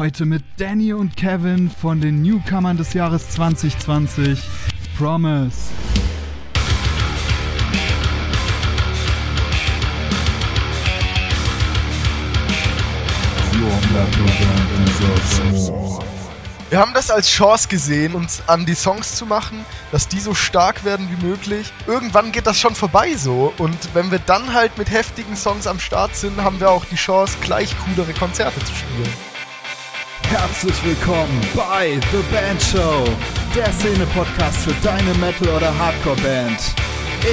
Heute mit Danny und Kevin von den Newcomern des Jahres 2020. Promise. Wir haben das als Chance gesehen, uns an die Songs zu machen, dass die so stark werden wie möglich. Irgendwann geht das schon vorbei so. Und wenn wir dann halt mit heftigen Songs am Start sind, haben wir auch die Chance, gleich coolere Konzerte zu spielen. Herzlich willkommen bei The Band Show, der Szene-Podcast für deine Metal- oder Hardcore-Band.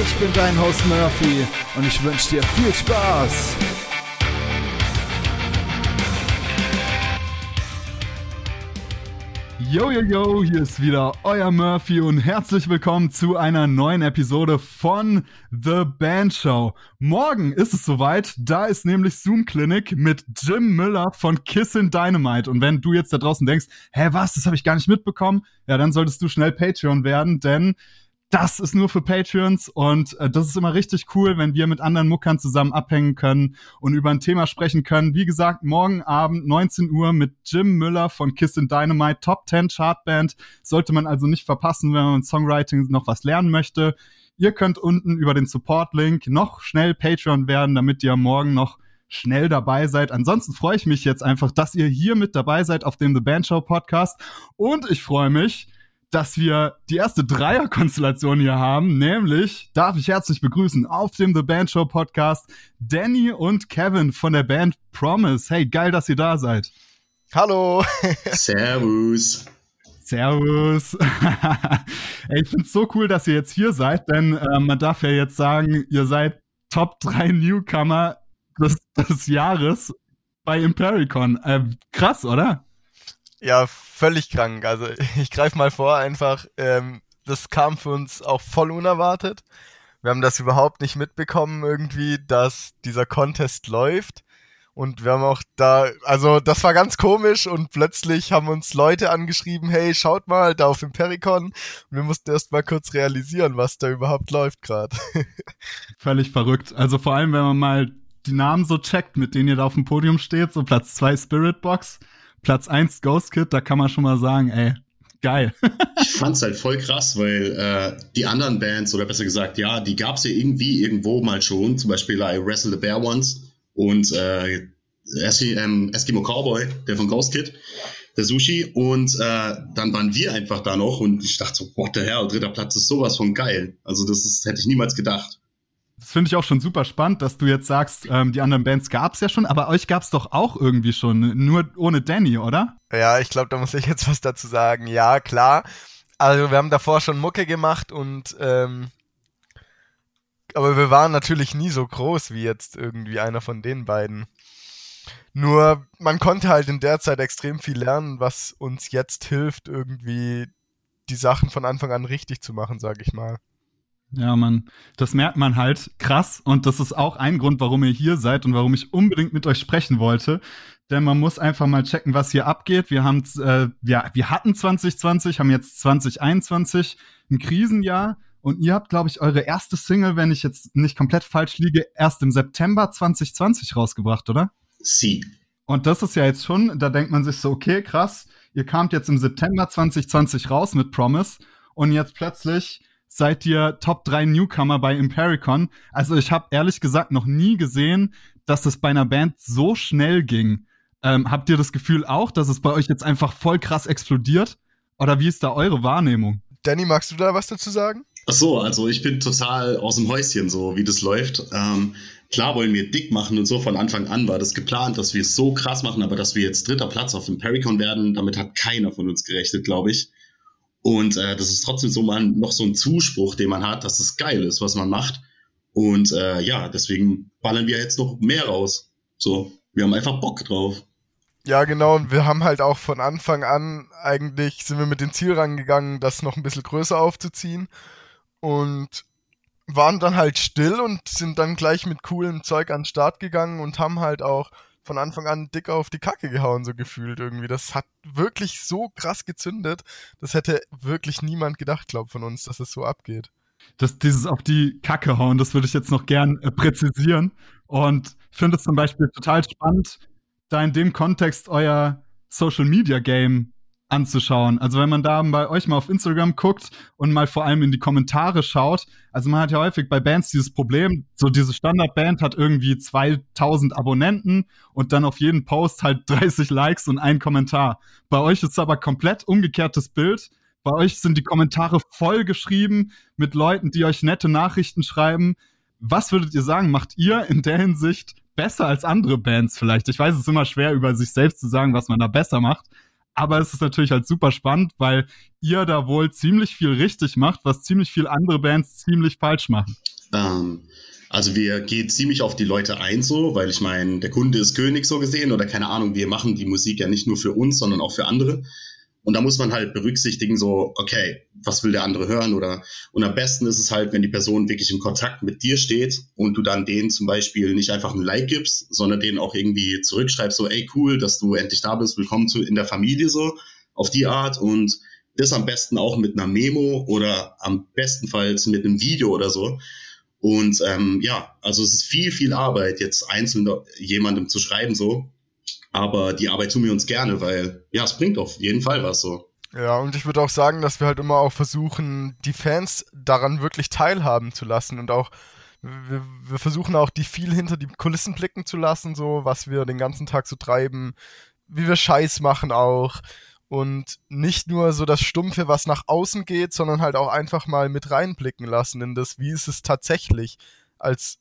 Ich bin dein Host Murphy und ich wünsche dir viel Spaß. Yo, yo, yo, hier ist wieder euer Murphy und herzlich willkommen zu einer neuen Episode von The Band Show. Morgen ist es soweit, da ist nämlich Zoom Clinic mit Jim Miller von Kissin' Dynamite. Und wenn du jetzt da draußen denkst, hä, was, das habe ich gar nicht mitbekommen, ja, dann solltest du schnell Patreon werden, denn das ist nur für Patreons und äh, das ist immer richtig cool, wenn wir mit anderen Muckern zusammen abhängen können und über ein Thema sprechen können. Wie gesagt, morgen Abend 19 Uhr mit Jim Müller von Kiss and Dynamite, Top 10 Chartband. Sollte man also nicht verpassen, wenn man Songwriting noch was lernen möchte. Ihr könnt unten über den Support-Link noch schnell Patreon werden, damit ihr morgen noch schnell dabei seid. Ansonsten freue ich mich jetzt einfach, dass ihr hier mit dabei seid auf dem The Band Show Podcast und ich freue mich, dass wir die erste Dreierkonstellation hier haben, nämlich darf ich herzlich begrüßen auf dem The Band Show Podcast Danny und Kevin von der Band Promise. Hey, geil, dass ihr da seid. Hallo. Servus. Servus. Ey, ich find's so cool, dass ihr jetzt hier seid, denn äh, man darf ja jetzt sagen, ihr seid Top 3 Newcomer des, des Jahres bei Impericon. Äh, krass, oder? Ja, völlig krank. Also ich greife mal vor, einfach, ähm, das kam für uns auch voll unerwartet. Wir haben das überhaupt nicht mitbekommen irgendwie, dass dieser Contest läuft. Und wir haben auch da, also das war ganz komisch und plötzlich haben uns Leute angeschrieben, hey, schaut mal, da auf dem Pericon. Und wir mussten erst mal kurz realisieren, was da überhaupt läuft gerade. Völlig verrückt. Also vor allem, wenn man mal die Namen so checkt, mit denen ihr da auf dem Podium steht, so Platz 2 Spirit Box, Platz 1 Ghost Kid, da kann man schon mal sagen, ey, geil. ich fand's halt voll krass, weil äh, die anderen Bands, oder besser gesagt, ja, die gab's ja irgendwie irgendwo mal schon, zum Beispiel I Wrestle the Bear Once und äh, ähm, Eskimo Cowboy, der von Ghost Kid, der Sushi, und äh, dann waren wir einfach da noch und ich dachte so, what the hell, dritter Platz ist sowas von geil. Also das ist, hätte ich niemals gedacht. Das finde ich auch schon super spannend, dass du jetzt sagst, ähm, die anderen Bands gab's ja schon, aber euch gab's doch auch irgendwie schon, nur ohne Danny, oder? Ja, ich glaube, da muss ich jetzt was dazu sagen. Ja, klar. Also wir haben davor schon Mucke gemacht und ähm, aber wir waren natürlich nie so groß wie jetzt irgendwie einer von den beiden. Nur man konnte halt in der Zeit extrem viel lernen, was uns jetzt hilft, irgendwie die Sachen von Anfang an richtig zu machen, sag ich mal. Ja, man, das merkt man halt krass und das ist auch ein Grund, warum ihr hier seid und warum ich unbedingt mit euch sprechen wollte. Denn man muss einfach mal checken, was hier abgeht. Wir haben, äh, ja, wir hatten 2020, haben jetzt 2021, ein Krisenjahr. Und ihr habt, glaube ich, eure erste Single, wenn ich jetzt nicht komplett falsch liege, erst im September 2020 rausgebracht, oder? Sie. Und das ist ja jetzt schon, da denkt man sich so, okay, krass, ihr kamt jetzt im September 2020 raus mit Promise und jetzt plötzlich seid ihr Top 3 Newcomer bei Impericon. Also ich habe ehrlich gesagt noch nie gesehen, dass es bei einer Band so schnell ging. Ähm, habt ihr das Gefühl auch, dass es bei euch jetzt einfach voll krass explodiert? Oder wie ist da eure Wahrnehmung? Danny, magst du da was dazu sagen? Ach so, also ich bin total aus dem Häuschen so, wie das läuft. Ähm, klar wollen wir dick machen und so von Anfang an war das geplant, dass wir es so krass machen, aber dass wir jetzt dritter Platz auf dem Pericon werden, damit hat keiner von uns gerechnet, glaube ich. Und äh, das ist trotzdem so mal noch so ein Zuspruch, den man hat, dass es geil ist, was man macht. Und äh, ja, deswegen ballern wir jetzt noch mehr raus. So, wir haben einfach Bock drauf. Ja, genau. Und wir haben halt auch von Anfang an eigentlich sind wir mit dem Ziel rangegangen, das noch ein bisschen größer aufzuziehen. Und waren dann halt still und sind dann gleich mit coolem Zeug an den Start gegangen und haben halt auch von Anfang an dick auf die Kacke gehauen, so gefühlt irgendwie. Das hat wirklich so krass gezündet. Das hätte wirklich niemand gedacht, glaub von uns, dass es so abgeht. Das, dieses auf die Kacke hauen, das würde ich jetzt noch gern äh, präzisieren. Und finde es zum Beispiel total spannend, da in dem Kontext euer Social Media Game anzuschauen. Also wenn man da bei euch mal auf Instagram guckt und mal vor allem in die Kommentare schaut, also man hat ja häufig bei Bands dieses Problem, so diese Standardband hat irgendwie 2000 Abonnenten und dann auf jeden Post halt 30 Likes und ein Kommentar. Bei euch ist aber komplett umgekehrtes Bild. Bei euch sind die Kommentare voll geschrieben mit Leuten, die euch nette Nachrichten schreiben. Was würdet ihr sagen, macht ihr in der Hinsicht besser als andere Bands vielleicht? Ich weiß, es ist immer schwer, über sich selbst zu sagen, was man da besser macht. Aber es ist natürlich halt super spannend, weil ihr da wohl ziemlich viel richtig macht, was ziemlich viel andere Bands ziemlich falsch machen. Ähm, also wir gehen ziemlich auf die Leute ein so, weil ich meine, der Kunde ist König so gesehen oder keine Ahnung, wir machen die Musik ja nicht nur für uns, sondern auch für andere. Und da muss man halt berücksichtigen, so, okay, was will der andere hören? Oder und am besten ist es halt, wenn die Person wirklich im Kontakt mit dir steht und du dann denen zum Beispiel nicht einfach ein Like gibst, sondern denen auch irgendwie zurückschreibst, so, ey, cool, dass du endlich da bist, willkommen zu, in der Familie, so, auf die Art. Und das am besten auch mit einer Memo oder am bestenfalls mit einem Video oder so. Und ähm, ja, also es ist viel, viel Arbeit, jetzt einzeln jemandem zu schreiben, so. Aber die Arbeit tun wir uns gerne, weil ja, es bringt auf jeden Fall was so. Ja, und ich würde auch sagen, dass wir halt immer auch versuchen, die Fans daran wirklich teilhaben zu lassen und auch wir, wir, versuchen auch, die viel hinter die Kulissen blicken zu lassen, so was wir den ganzen Tag so treiben, wie wir Scheiß machen auch und nicht nur so das Stumpfe, was nach außen geht, sondern halt auch einfach mal mit reinblicken lassen in das, wie ist es tatsächlich als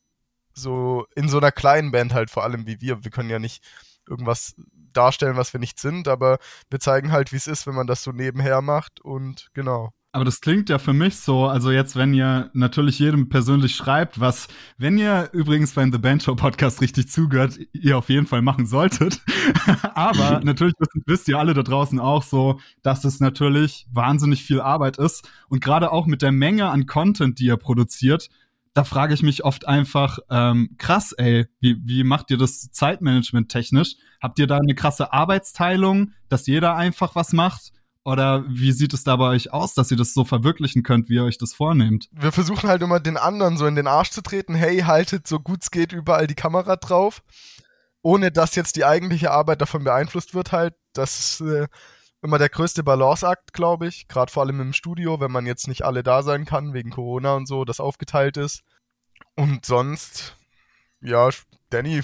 so in so einer kleinen Band halt vor allem wie wir. Wir können ja nicht irgendwas darstellen, was wir nicht sind, aber wir zeigen halt, wie es ist, wenn man das so nebenher macht und genau. Aber das klingt ja für mich so, also jetzt, wenn ihr natürlich jedem persönlich schreibt, was, wenn ihr übrigens beim The Band Show Podcast richtig zugehört, ihr auf jeden Fall machen solltet. Aber natürlich wisst, wisst ihr alle da draußen auch so, dass es natürlich wahnsinnig viel Arbeit ist. Und gerade auch mit der Menge an Content, die ihr produziert, da frage ich mich oft einfach, ähm, krass, ey, wie, wie macht ihr das Zeitmanagement technisch? Habt ihr da eine krasse Arbeitsteilung, dass jeder einfach was macht? Oder wie sieht es da bei euch aus, dass ihr das so verwirklichen könnt, wie ihr euch das vornehmt? Wir versuchen halt immer den anderen so in den Arsch zu treten, hey, haltet so gut es geht überall die Kamera drauf, ohne dass jetzt die eigentliche Arbeit davon beeinflusst wird halt. Das äh, immer der größte Balanceakt, glaube ich. Gerade vor allem im Studio, wenn man jetzt nicht alle da sein kann, wegen Corona und so, das aufgeteilt ist. Und sonst, ja, Danny.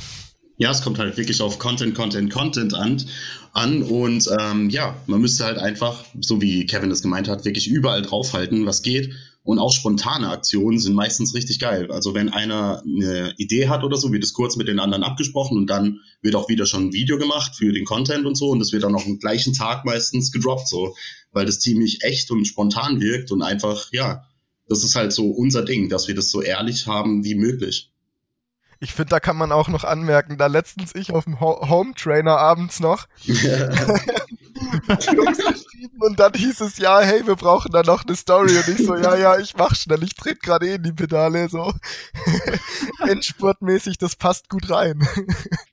Ja, es kommt halt wirklich auf Content, Content, Content an. an und ähm, ja, man müsste halt einfach, so wie Kevin das gemeint hat, wirklich überall draufhalten, was geht. Und auch spontane Aktionen sind meistens richtig geil. Also wenn einer eine Idee hat oder so, wird es kurz mit den anderen abgesprochen und dann wird auch wieder schon ein Video gemacht für den Content und so und das wird dann auch am gleichen Tag meistens gedroppt, so, weil das ziemlich echt und spontan wirkt und einfach, ja, das ist halt so unser Ding, dass wir das so ehrlich haben wie möglich. Ich finde, da kann man auch noch anmerken, da letztens ich auf dem Ho Home Trainer abends noch und dann hieß es ja, hey, wir brauchen da noch eine Story und ich so, ja, ja, ich mach schnell, ich trete gerade eh in die Pedale, so Endspurtmäßig, das passt gut rein.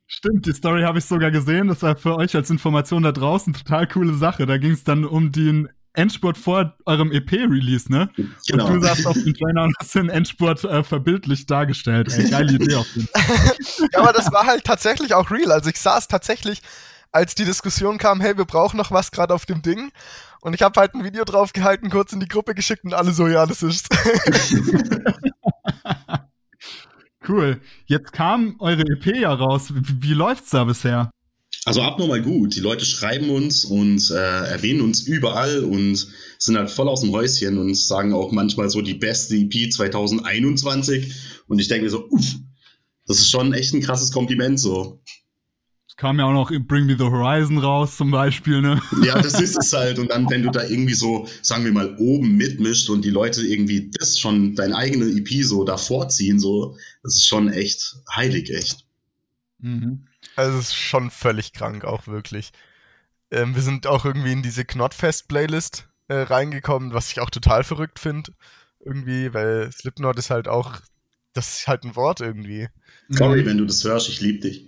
Stimmt, die Story habe ich sogar gesehen, das war für euch als Information da draußen total coole Sache. Da ging es dann um den Endspurt vor eurem EP-Release, ne? Genau. Und du saßt auf dem Trainer und hast den Endspurt äh, verbildlicht dargestellt. Ey, geile Idee auf jeden Fall. ja, aber das war halt tatsächlich auch real. Also ich saß tatsächlich, als die Diskussion kam, hey, wir brauchen noch was gerade auf dem Ding. Und ich habe halt ein Video drauf gehalten, kurz in die Gruppe geschickt und alle so, ja, das ist. cool. Jetzt kam eure EP ja raus. Wie, wie läuft's da bisher? Also abnormal gut. Die Leute schreiben uns und äh, erwähnen uns überall und sind halt voll aus dem Häuschen und sagen auch manchmal so die beste EP 2021. Und ich denke mir so, uff, das ist schon echt ein krasses Kompliment so. Es kam ja auch noch Bring Me the Horizon raus zum Beispiel, ne? Ja, das ist es halt. Und dann, wenn du da irgendwie so, sagen wir mal, oben mitmischt und die Leute irgendwie das schon, deine eigene EP so davor ziehen, so, das ist schon echt heilig, echt. Mhm. Also es ist schon völlig krank, auch wirklich. Ähm, wir sind auch irgendwie in diese Knotfest-Playlist äh, reingekommen, was ich auch total verrückt finde. Irgendwie, weil Slipknot ist halt auch, das ist halt ein Wort irgendwie. Sorry, wenn du das hörst, ich liebe dich.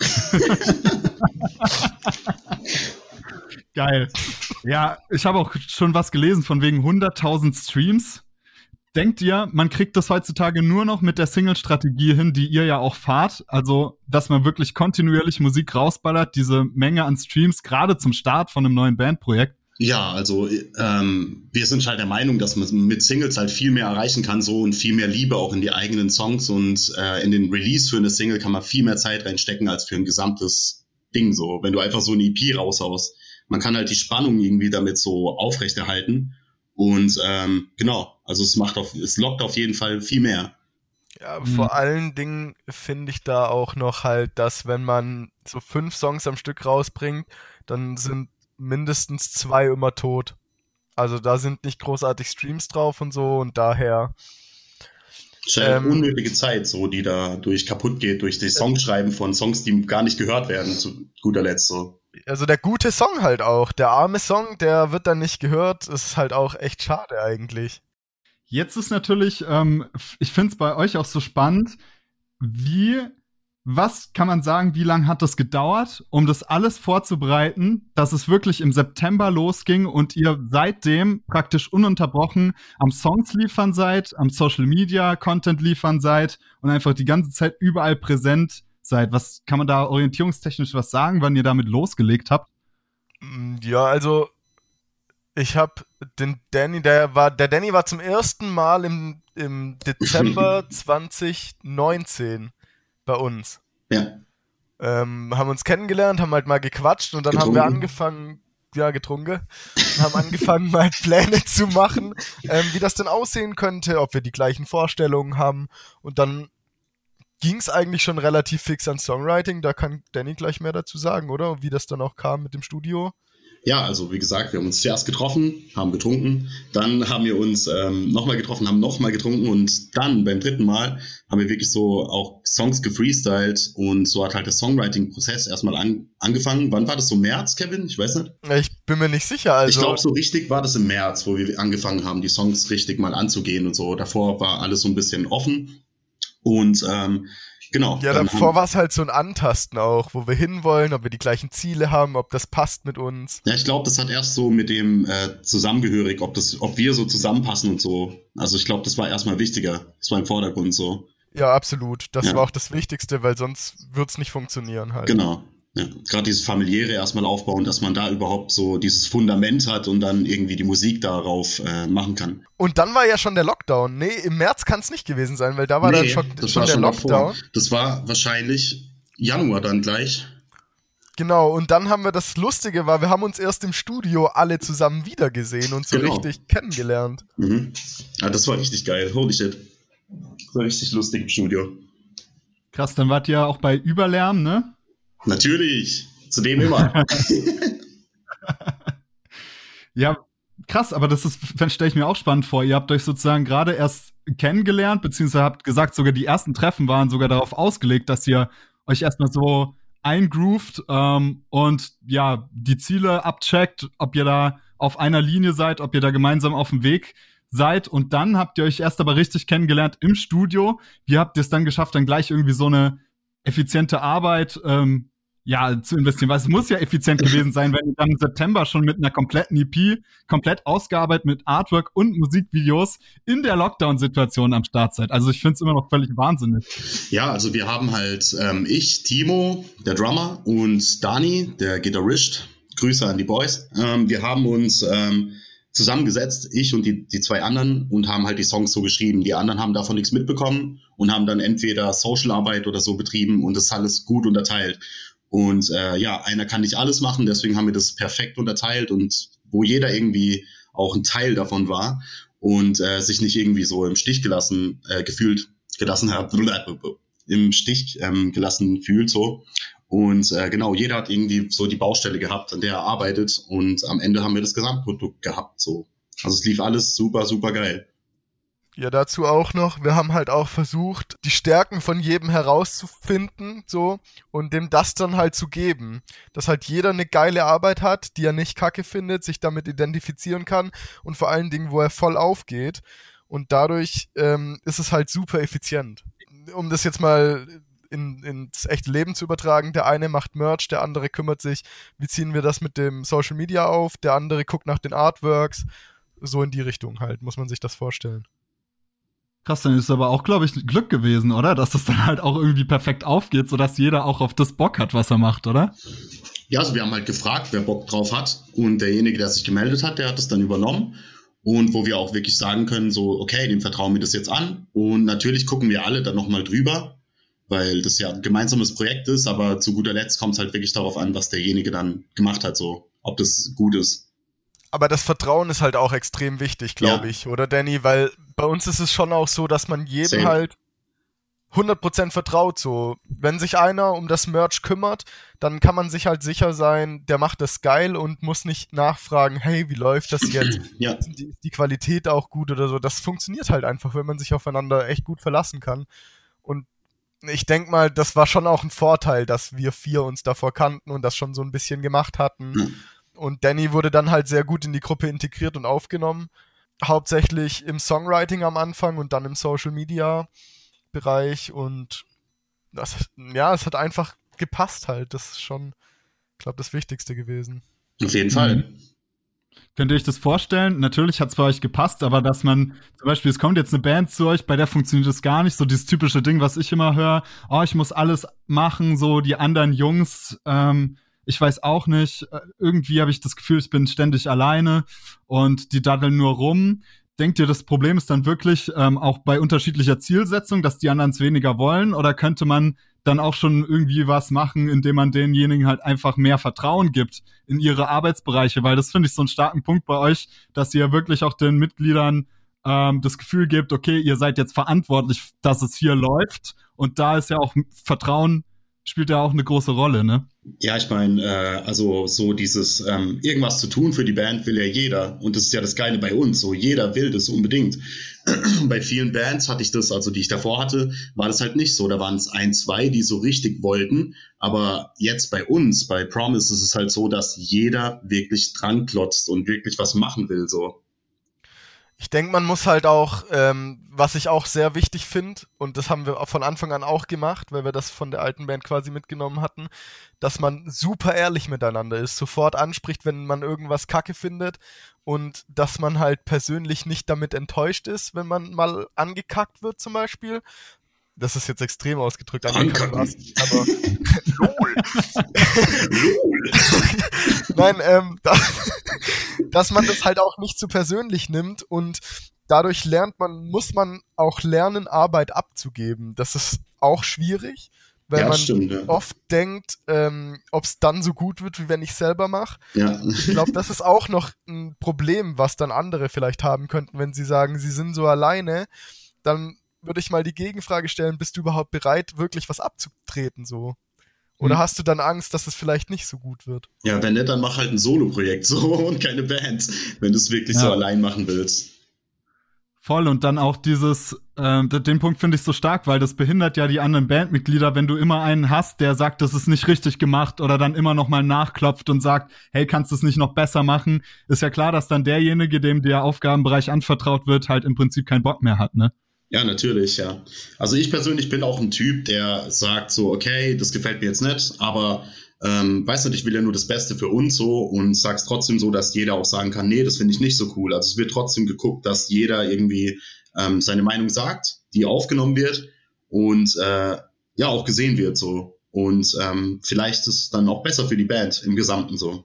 Geil. Ja, ich habe auch schon was gelesen von wegen 100.000 Streams Denkt ihr, man kriegt das heutzutage nur noch mit der Single-Strategie hin, die ihr ja auch fahrt? Also, dass man wirklich kontinuierlich Musik rausballert, diese Menge an Streams, gerade zum Start von einem neuen Bandprojekt? Ja, also ähm, wir sind halt der Meinung, dass man mit Singles halt viel mehr erreichen kann so und viel mehr Liebe auch in die eigenen Songs und äh, in den Release für eine Single kann man viel mehr Zeit reinstecken als für ein gesamtes Ding so. Wenn du einfach so eine EP raushaust, man kann halt die Spannung irgendwie damit so aufrechterhalten und ähm, genau, also es macht auf, es lockt auf jeden Fall viel mehr. Ja, mhm. vor allen Dingen finde ich da auch noch halt, dass wenn man so fünf Songs am Stück rausbringt, dann sind mindestens zwei immer tot. Also da sind nicht großartig Streams drauf und so und daher. Ähm, unnötige Zeit, so die da durch kaputt geht, durch die Songschreiben von Songs, die gar nicht gehört werden, zu guter Letzt so. Also der gute Song halt auch. Der arme Song, der wird dann nicht gehört, ist halt auch echt schade eigentlich. Jetzt ist natürlich, ähm, ich finde es bei euch auch so spannend, wie was kann man sagen, wie lange hat das gedauert, um das alles vorzubereiten, dass es wirklich im September losging und ihr seitdem praktisch ununterbrochen am Songs liefern seid, am Social Media Content liefern seid und einfach die ganze Zeit überall präsent seid? Was kann man da orientierungstechnisch was sagen, wann ihr damit losgelegt habt? Mm, ja, also ich habe den Danny, der war, der Danny war zum ersten Mal im, im Dezember 2019 bei uns. Ja. Ähm, haben uns kennengelernt, haben halt mal gequatscht und dann getrunken. haben wir angefangen, ja, getrunken, und haben angefangen, mal Pläne zu machen, ähm, wie das denn aussehen könnte, ob wir die gleichen Vorstellungen haben. Und dann ging es eigentlich schon relativ fix an Songwriting. Da kann Danny gleich mehr dazu sagen, oder? Wie das dann auch kam mit dem Studio. Ja, also wie gesagt, wir haben uns zuerst getroffen, haben getrunken, dann haben wir uns ähm, nochmal getroffen, haben nochmal getrunken und dann beim dritten Mal haben wir wirklich so auch Songs gefreestylt und so hat halt der Songwriting-Prozess erstmal an, angefangen. Wann war das so März, Kevin? Ich weiß nicht. Ich bin mir nicht sicher. Also ich glaube, so richtig war das im März, wo wir angefangen haben, die Songs richtig mal anzugehen und so. Davor war alles so ein bisschen offen und ähm, Genau. Ja, davor war es halt so ein Antasten auch, wo wir hinwollen, ob wir die gleichen Ziele haben, ob das passt mit uns. Ja, ich glaube, das hat erst so mit dem äh, zusammengehörig, ob das, ob wir so zusammenpassen und so. Also ich glaube, das war erstmal wichtiger. Das war im Vordergrund so. Ja, absolut. Das ja. war auch das Wichtigste, weil sonst wird es nicht funktionieren halt. Genau. Ja, gerade dieses familiäre erstmal aufbauen, dass man da überhaupt so dieses Fundament hat und dann irgendwie die Musik darauf äh, machen kann. Und dann war ja schon der Lockdown. Nee, im März kann es nicht gewesen sein, weil da war nee, dann schon, das schon war der schon Lockdown. Davor. Das war wahrscheinlich Januar dann gleich. Genau, und dann haben wir das Lustige war, wir haben uns erst im Studio alle zusammen wiedergesehen und so genau. richtig kennengelernt. Mhm. Ja, das war richtig geil. Holy shit. Das war richtig lustig im Studio. Krass, dann wart ihr auch bei Überlärm, ne? Natürlich, zu dem immer. ja, krass, aber das ist, stelle ich mir auch spannend vor. Ihr habt euch sozusagen gerade erst kennengelernt, beziehungsweise habt gesagt, sogar die ersten Treffen waren sogar darauf ausgelegt, dass ihr euch erstmal so eingroovt ähm, und ja, die Ziele abcheckt, ob ihr da auf einer Linie seid, ob ihr da gemeinsam auf dem Weg seid und dann habt ihr euch erst aber richtig kennengelernt im Studio. Wie habt ihr es dann geschafft, dann gleich irgendwie so eine effiziente Arbeit ähm, ja, zu investieren, weil es muss ja effizient gewesen sein, wenn ihr dann im September schon mit einer kompletten EP, komplett ausgearbeitet mit Artwork und Musikvideos in der Lockdown-Situation am Start seid. Also ich finde es immer noch völlig wahnsinnig. Ja, also wir haben halt ähm, ich, Timo, der Drummer und Dani, der Gitarrist. Grüße an die Boys. Ähm, wir haben uns ähm, zusammengesetzt, ich und die, die zwei anderen, und haben halt die Songs so geschrieben. Die anderen haben davon nichts mitbekommen und haben dann entweder Socialarbeit oder so betrieben und das alles gut unterteilt. Und äh, ja, einer kann nicht alles machen, deswegen haben wir das perfekt unterteilt und wo jeder irgendwie auch ein Teil davon war und äh, sich nicht irgendwie so im Stich gelassen äh, gefühlt gelassen hat, im Stich ähm, gelassen fühlt so. Und äh, genau, jeder hat irgendwie so die Baustelle gehabt, an der er arbeitet. Und am Ende haben wir das Gesamtprodukt gehabt. So. Also es lief alles super, super geil. Ja, dazu auch noch, wir haben halt auch versucht, die Stärken von jedem herauszufinden, so, und dem das dann halt zu geben. Dass halt jeder eine geile Arbeit hat, die er nicht kacke findet, sich damit identifizieren kann und vor allen Dingen, wo er voll aufgeht. Und dadurch ähm, ist es halt super effizient. Um das jetzt mal in, ins echte Leben zu übertragen. Der eine macht Merch, der andere kümmert sich, wie ziehen wir das mit dem Social Media auf, der andere guckt nach den Artworks. So in die Richtung halt, muss man sich das vorstellen. Krass, dann ist aber auch, glaube ich, Glück gewesen, oder? Dass das dann halt auch irgendwie perfekt aufgeht, sodass jeder auch auf das Bock hat, was er macht, oder? Ja, also wir haben halt gefragt, wer Bock drauf hat. Und derjenige, der sich gemeldet hat, der hat es dann übernommen. Und wo wir auch wirklich sagen können, so, okay, dem vertrauen wir das jetzt an. Und natürlich gucken wir alle dann nochmal drüber, weil das ja ein gemeinsames Projekt ist, aber zu guter Letzt kommt es halt wirklich darauf an, was derjenige dann gemacht hat, so, ob das gut ist aber das Vertrauen ist halt auch extrem wichtig, glaube ja. ich, oder Danny? Weil bei uns ist es schon auch so, dass man jedem Same. halt 100% vertraut. So, wenn sich einer um das Merch kümmert, dann kann man sich halt sicher sein, der macht das geil und muss nicht nachfragen, hey, wie läuft das jetzt? ja. Ist die, die Qualität auch gut oder so? Das funktioniert halt einfach, wenn man sich aufeinander echt gut verlassen kann. Und ich denke mal, das war schon auch ein Vorteil, dass wir vier uns davor kannten und das schon so ein bisschen gemacht hatten. Mhm und Danny wurde dann halt sehr gut in die Gruppe integriert und aufgenommen. Hauptsächlich im Songwriting am Anfang und dann im Social Media Bereich. Und das, ja, es hat einfach gepasst halt. Das ist schon, ich glaube, das Wichtigste gewesen. Auf jeden Fall. Mhm. Könnt ihr euch das vorstellen? Natürlich hat es bei euch gepasst, aber dass man, zum Beispiel, es kommt jetzt eine Band zu euch, bei der funktioniert das gar nicht. So dieses typische Ding, was ich immer höre, oh, ich muss alles machen, so die anderen Jungs, ähm, ich weiß auch nicht, äh, irgendwie habe ich das Gefühl, ich bin ständig alleine und die daddeln nur rum. Denkt ihr, das Problem ist dann wirklich ähm, auch bei unterschiedlicher Zielsetzung, dass die anderen es weniger wollen? Oder könnte man dann auch schon irgendwie was machen, indem man denjenigen halt einfach mehr Vertrauen gibt in ihre Arbeitsbereiche? Weil das finde ich so einen starken Punkt bei euch, dass ihr wirklich auch den Mitgliedern ähm, das Gefühl gibt, okay, ihr seid jetzt verantwortlich, dass es hier läuft. Und da ist ja auch Vertrauen spielt ja auch eine große Rolle, ne? Ja, ich meine, äh, also so dieses ähm, irgendwas zu tun für die Band will ja jeder. Und das ist ja das Geile bei uns. So jeder will das unbedingt. bei vielen Bands hatte ich das, also die ich davor hatte, war das halt nicht so. Da waren es ein, zwei, die so richtig wollten. Aber jetzt bei uns, bei Promise, ist es halt so, dass jeder wirklich dran klotzt und wirklich was machen will. So. Ich denke, man muss halt auch, ähm, was ich auch sehr wichtig finde, und das haben wir von Anfang an auch gemacht, weil wir das von der alten Band quasi mitgenommen hatten, dass man super ehrlich miteinander ist, sofort anspricht, wenn man irgendwas kacke findet und dass man halt persönlich nicht damit enttäuscht ist, wenn man mal angekackt wird zum Beispiel. Das ist jetzt extrem ausgedrückt, angekackt aber lol. lol. Nein, ähm, da, dass man das halt auch nicht zu persönlich nimmt und dadurch lernt man, muss man auch lernen, Arbeit abzugeben. Das ist auch schwierig, weil ja, man stimmt, ja. oft denkt, ähm, ob es dann so gut wird, wie wenn ich selber mache. Ja. Ich glaube, das ist auch noch ein Problem, was dann andere vielleicht haben könnten, wenn sie sagen, sie sind so alleine. Dann würde ich mal die Gegenfrage stellen, bist du überhaupt bereit, wirklich was abzutreten so? Oder hm. hast du dann Angst, dass es vielleicht nicht so gut wird? Ja, wenn nicht, dann mach halt ein Solo-Projekt so und keine Band, wenn du es wirklich ja. so allein machen willst. Voll und dann auch dieses, äh, den Punkt finde ich so stark, weil das behindert ja die anderen Bandmitglieder, wenn du immer einen hast, der sagt, das ist nicht richtig gemacht oder dann immer noch mal nachklopft und sagt, hey, kannst du es nicht noch besser machen? Ist ja klar, dass dann derjenige, dem der Aufgabenbereich anvertraut wird, halt im Prinzip keinen Bock mehr hat, ne? Ja, natürlich, ja. Also ich persönlich bin auch ein Typ, der sagt so, okay, das gefällt mir jetzt nicht, aber ähm, weißt du, ich will ja nur das Beste für uns so und sag's trotzdem so, dass jeder auch sagen kann, nee, das finde ich nicht so cool. Also es wird trotzdem geguckt, dass jeder irgendwie ähm, seine Meinung sagt, die aufgenommen wird und äh, ja auch gesehen wird so. Und ähm, vielleicht ist es dann auch besser für die Band im Gesamten so.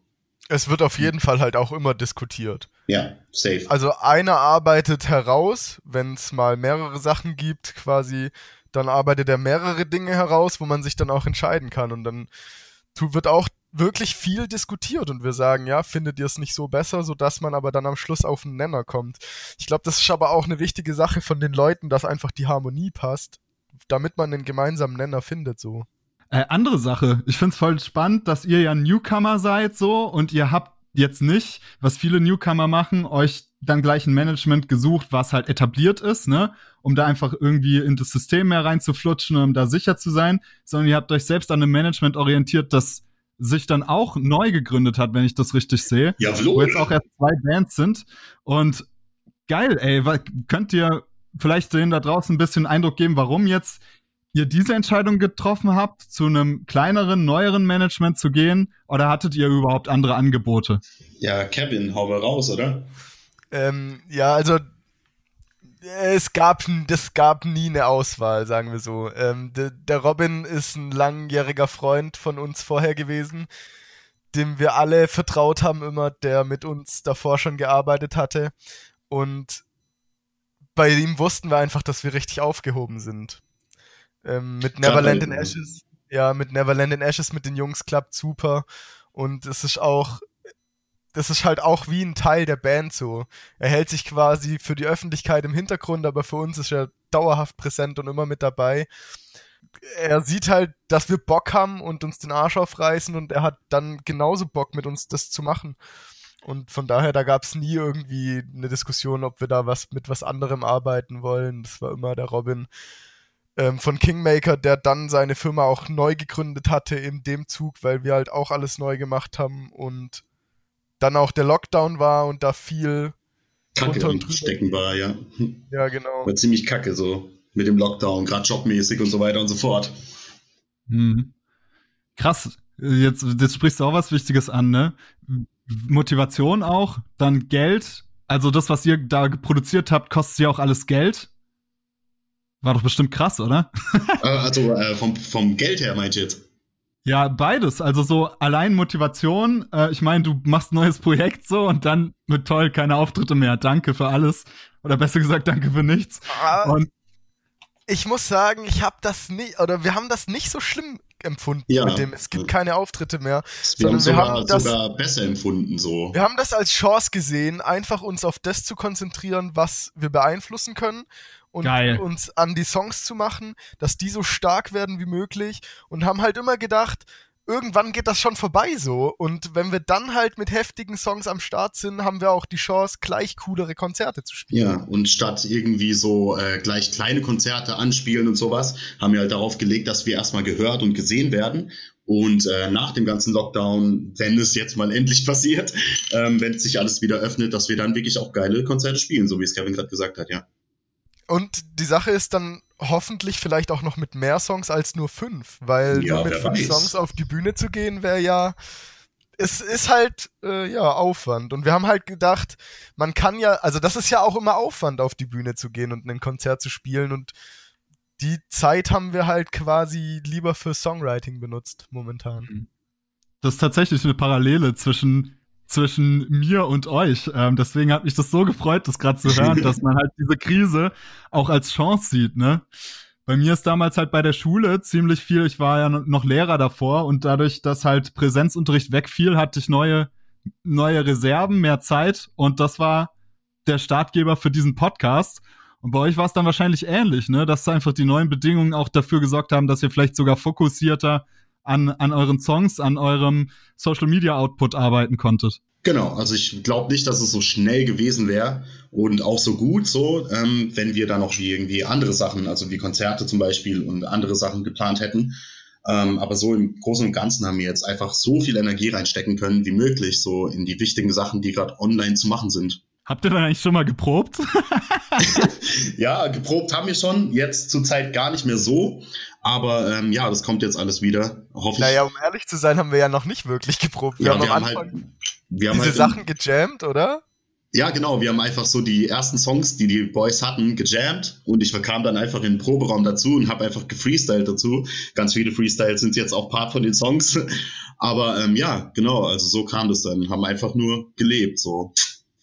Es wird auf jeden Fall halt auch immer diskutiert. Ja, safe. Also einer arbeitet heraus, wenn es mal mehrere Sachen gibt, quasi, dann arbeitet er mehrere Dinge heraus, wo man sich dann auch entscheiden kann. Und dann wird auch wirklich viel diskutiert und wir sagen, ja, findet ihr es nicht so besser, sodass man aber dann am Schluss auf einen Nenner kommt. Ich glaube, das ist aber auch eine wichtige Sache von den Leuten, dass einfach die Harmonie passt, damit man einen gemeinsamen Nenner findet, so. Äh, andere Sache. Ich find's voll spannend, dass ihr ja Newcomer seid so und ihr habt jetzt nicht, was viele Newcomer machen, euch dann gleich ein Management gesucht, was halt etabliert ist, ne? Um da einfach irgendwie in das System mehr reinzuflutschen, um da sicher zu sein, sondern ihr habt euch selbst an einem Management orientiert, das sich dann auch neu gegründet hat, wenn ich das richtig sehe. Ja, wo jetzt auch erst zwei Bands sind. Und geil, ey, könnt ihr vielleicht denen da draußen ein bisschen Eindruck geben, warum jetzt ihr diese Entscheidung getroffen habt, zu einem kleineren, neueren Management zu gehen? Oder hattet ihr überhaupt andere Angebote? Ja, Kevin, hau mal raus, oder? Ähm, ja, also es gab, das gab nie eine Auswahl, sagen wir so. Ähm, de, der Robin ist ein langjähriger Freund von uns vorher gewesen, dem wir alle vertraut haben immer, der mit uns davor schon gearbeitet hatte. Und bei ihm wussten wir einfach, dass wir richtig aufgehoben sind. Ähm, mit Neverland in Ashes, ja, mit Neverland in Ashes mit den Jungs klappt super. Und es ist auch das ist halt auch wie ein Teil der Band so. Er hält sich quasi für die Öffentlichkeit im Hintergrund, aber für uns ist er dauerhaft präsent und immer mit dabei. Er sieht halt, dass wir Bock haben und uns den Arsch aufreißen und er hat dann genauso Bock mit uns das zu machen. Und von daher, da gab es nie irgendwie eine Diskussion, ob wir da was mit was anderem arbeiten wollen. Das war immer der Robin ähm, von Kingmaker, der dann seine Firma auch neu gegründet hatte in dem Zug, weil wir halt auch alles neu gemacht haben und dann auch der Lockdown war und da viel Kacke und stecken war, ja. Ja, genau. War ziemlich kacke so mit dem Lockdown, gerade jobmäßig und so weiter und so fort. Hm. Krass. Jetzt, jetzt sprichst du auch was Wichtiges an, ne? Motivation auch, dann Geld. Also das, was ihr da produziert habt, kostet ja auch alles Geld. War doch bestimmt krass, oder? Äh, also äh, vom, vom Geld her meint ihr jetzt? Ja, beides. Also so allein Motivation. Äh, ich meine, du machst ein neues Projekt so und dann mit toll, keine Auftritte mehr. Danke für alles. Oder besser gesagt, danke für nichts. Ah, und ich muss sagen, ich habe das nicht, oder wir haben das nicht so schlimm empfunden ja. mit dem, es gibt keine Auftritte mehr. Wir haben sogar, wir haben das, sogar besser empfunden so. Wir haben das als Chance gesehen, einfach uns auf das zu konzentrieren, was wir beeinflussen können und Geil. uns an die Songs zu machen, dass die so stark werden wie möglich und haben halt immer gedacht, irgendwann geht das schon vorbei so. Und wenn wir dann halt mit heftigen Songs am Start sind, haben wir auch die Chance, gleich coolere Konzerte zu spielen. Ja, und statt irgendwie so äh, gleich kleine Konzerte anspielen und sowas, haben wir halt darauf gelegt, dass wir erstmal gehört und gesehen werden. Und äh, nach dem ganzen Lockdown, wenn es jetzt mal endlich passiert, ähm, wenn sich alles wieder öffnet, dass wir dann wirklich auch geile Konzerte spielen, so wie es Kevin gerade gesagt hat, ja. Und die Sache ist dann hoffentlich vielleicht auch noch mit mehr Songs als nur fünf, weil ja, nur mit fünf weiß. Songs auf die Bühne zu gehen wäre ja es ist halt äh, ja Aufwand und wir haben halt gedacht, man kann ja, also das ist ja auch immer Aufwand auf die Bühne zu gehen und ein Konzert zu spielen und die Zeit haben wir halt quasi lieber für Songwriting benutzt momentan. Das ist tatsächlich eine Parallele zwischen zwischen mir und euch. Ähm, deswegen hat mich das so gefreut, das gerade zu hören, dass man halt diese Krise auch als Chance sieht, ne? Bei mir ist damals halt bei der Schule ziemlich viel, ich war ja noch Lehrer davor und dadurch, dass halt Präsenzunterricht wegfiel, hatte ich neue, neue Reserven, mehr Zeit und das war der Startgeber für diesen Podcast. Und bei euch war es dann wahrscheinlich ähnlich, ne? Dass einfach die neuen Bedingungen auch dafür gesorgt haben, dass ihr vielleicht sogar fokussierter an, an euren Songs, an eurem Social Media Output arbeiten konntet. Genau, also ich glaube nicht, dass es so schnell gewesen wäre und auch so gut so, ähm, wenn wir da noch wie irgendwie andere Sachen, also wie Konzerte zum Beispiel und andere Sachen geplant hätten. Ähm, aber so im Großen und Ganzen haben wir jetzt einfach so viel Energie reinstecken können wie möglich, so in die wichtigen Sachen, die gerade online zu machen sind. Habt ihr dann eigentlich schon mal geprobt? ja, geprobt haben wir schon. Jetzt zur Zeit gar nicht mehr so. Aber ähm, ja, das kommt jetzt alles wieder. Hoffe naja, um ehrlich zu sein, haben wir ja noch nicht wirklich geprobt. Wir ja, haben wir am haben Anfang halt, wir haben diese halt Sachen gejammt, oder? Ja, genau. Wir haben einfach so die ersten Songs, die die Boys hatten, gejammt und ich kam dann einfach in den Proberaum dazu und habe einfach gefreestylt dazu. Ganz viele Freestyles sind jetzt auch Part von den Songs. Aber ähm, ja, genau. Also so kam das dann. Haben einfach nur gelebt. So.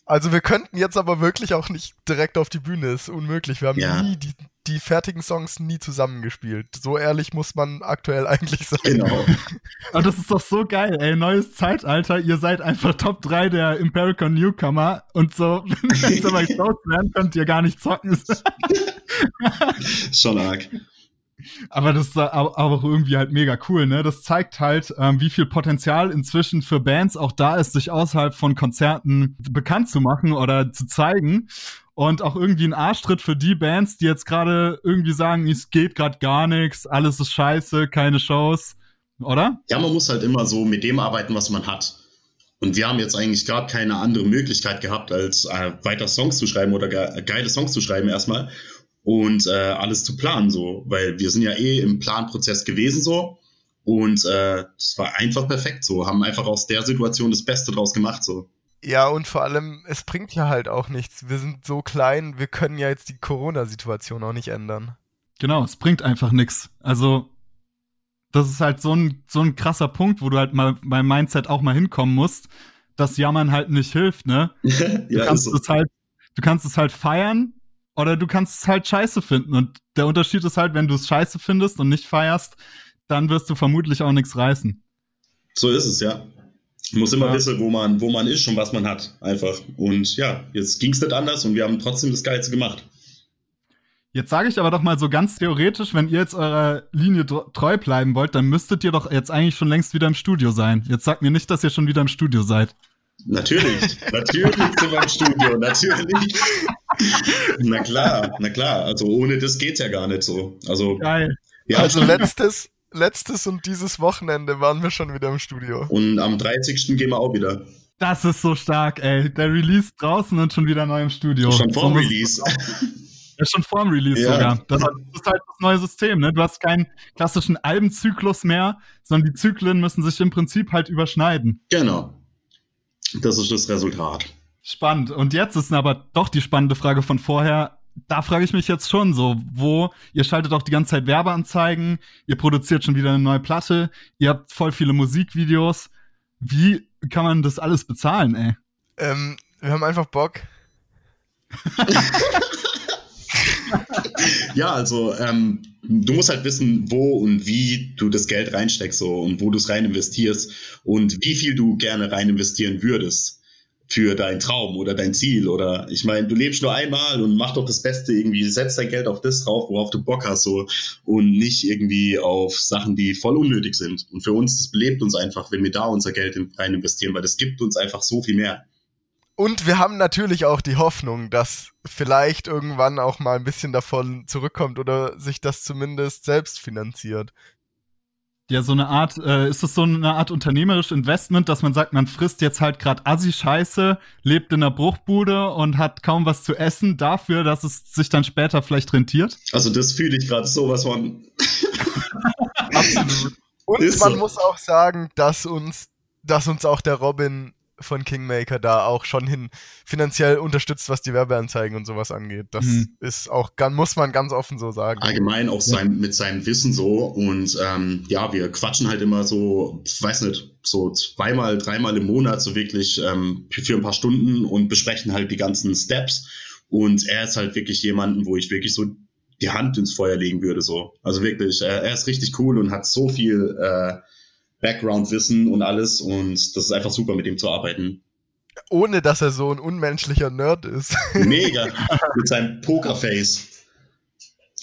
Also wir könnten jetzt aber wirklich auch nicht direkt auf die Bühne, ist unmöglich. Wir haben ja. nie die, die fertigen Songs nie zusammengespielt. So ehrlich muss man aktuell eigentlich sein. Genau. Aber das ist doch so geil, ey. Neues Zeitalter. Ihr seid einfach Top 3 der Impericon Newcomer und so, wenn ihr mal close werden, könnt ihr gar nicht zocken. Schon arg. Aber das ist aber auch irgendwie halt mega cool, ne? Das zeigt halt, ähm, wie viel Potenzial inzwischen für Bands auch da ist, sich außerhalb von Konzerten bekannt zu machen oder zu zeigen. Und auch irgendwie ein Arschtritt für die Bands, die jetzt gerade irgendwie sagen, es geht gerade gar nichts, alles ist scheiße, keine Shows, oder? Ja, man muss halt immer so mit dem arbeiten, was man hat. Und wir haben jetzt eigentlich gerade keine andere Möglichkeit gehabt, als äh, weiter Songs zu schreiben oder ge geile Songs zu schreiben erstmal und äh, alles zu planen so, weil wir sind ja eh im Planprozess gewesen so und äh, es war einfach perfekt so, haben einfach aus der Situation das Beste draus gemacht so. Ja, und vor allem, es bringt ja halt auch nichts. Wir sind so klein, wir können ja jetzt die Corona-Situation auch nicht ändern. Genau, es bringt einfach nichts. Also, das ist halt so ein, so ein krasser Punkt, wo du halt mal beim Mindset auch mal hinkommen musst, dass Jammern halt nicht hilft, ne? Du ja, kannst so. es halt, du kannst es halt feiern oder du kannst es halt scheiße finden. Und der Unterschied ist halt, wenn du es scheiße findest und nicht feierst, dann wirst du vermutlich auch nichts reißen. so ist es, ja. Man muss immer Ja. wissen, wo man, wo man ist und was man hat. Einfach. Und ja, jetzt ging es nicht anders und wir haben trotzdem das Geilste gemacht. Jetzt sage ich aber doch mal so ganz theoretisch, wenn ihr jetzt eurer Linie treu bleiben wollt, dann müsstet ihr doch jetzt eigentlich schon längst wieder im Studio sein. Jetzt sagt mir nicht, dass ihr schon wieder im Studio seid. Natürlich, natürlich sind wir im Studio, natürlich. Na klar, na klar. Also ohne das geht's ja gar nicht so. Also, Geil. ja. Also letztes, letztes und dieses Wochenende waren wir schon wieder im Studio. und am 30. gehen wir auch wieder. Das ist so stark, ey. Der Release draußen und schon wieder neu im Studio. Schon vor So dem muss- Release. Ja, schon vorm Release Ja. sogar. Das ist halt das neue System, ne? Du hast keinen klassischen Albenzyklus mehr, sondern die Zyklen müssen sich im Prinzip halt überschneiden. Genau. Das ist das Resultat. Spannend. Und jetzt ist aber doch die spannende Frage von vorher. Da frage ich mich jetzt schon so, wo ihr schaltet auch die ganze Zeit Werbeanzeigen, ihr produziert schon wieder eine neue Platte, ihr habt voll viele Musikvideos. Wie kann man das alles bezahlen, ey? Ähm, wir haben einfach Bock. Ja, also ähm, du musst halt wissen, wo und wie du das Geld reinsteckst so und wo du es rein investierst und wie viel du gerne rein investieren würdest für deinen Traum oder dein Ziel oder ich meine, du lebst nur einmal und mach doch das Beste irgendwie, setz dein Geld auf das drauf, worauf du Bock hast so und nicht irgendwie auf Sachen, die voll unnötig sind. Und für uns, das belebt uns einfach, wenn wir da unser Geld in- rein investieren, weil das gibt uns einfach so viel mehr. Und wir haben natürlich auch die Hoffnung, dass vielleicht irgendwann auch mal ein bisschen davon zurückkommt oder sich das zumindest selbst finanziert. Ja, so eine Art, äh, ist das so eine Art unternehmerisches Investment, dass man sagt, man frisst jetzt halt gerade Assi-Scheiße, lebt in einer Bruchbude und hat kaum was zu essen dafür, dass es sich dann später vielleicht rentiert? Also das fühle ich gerade sowas von. Absolut. Und Ist man so. muss auch sagen, dass uns, dass uns auch der Robin von Kingmaker da auch schon hin finanziell unterstützt, was die Werbeanzeigen und sowas angeht. Das Mhm. ist auch, muss man ganz offen so sagen. allgemein auch sein, mit seinem Wissen so. Und ähm, ja, wir quatschen halt immer so, ich weiß nicht, so zweimal, dreimal im Monat so wirklich ähm, für ein paar Stunden und besprechen halt die ganzen Steps. Und er ist halt wirklich jemanden, wo ich wirklich so die Hand ins Feuer legen würde. so. Also wirklich, äh, er ist richtig cool und hat so viel äh, Background-Wissen und alles. Und das ist einfach super, mit ihm zu arbeiten. Ohne dass er so ein unmenschlicher Nerd ist. Mega. mit seinem Pokerface.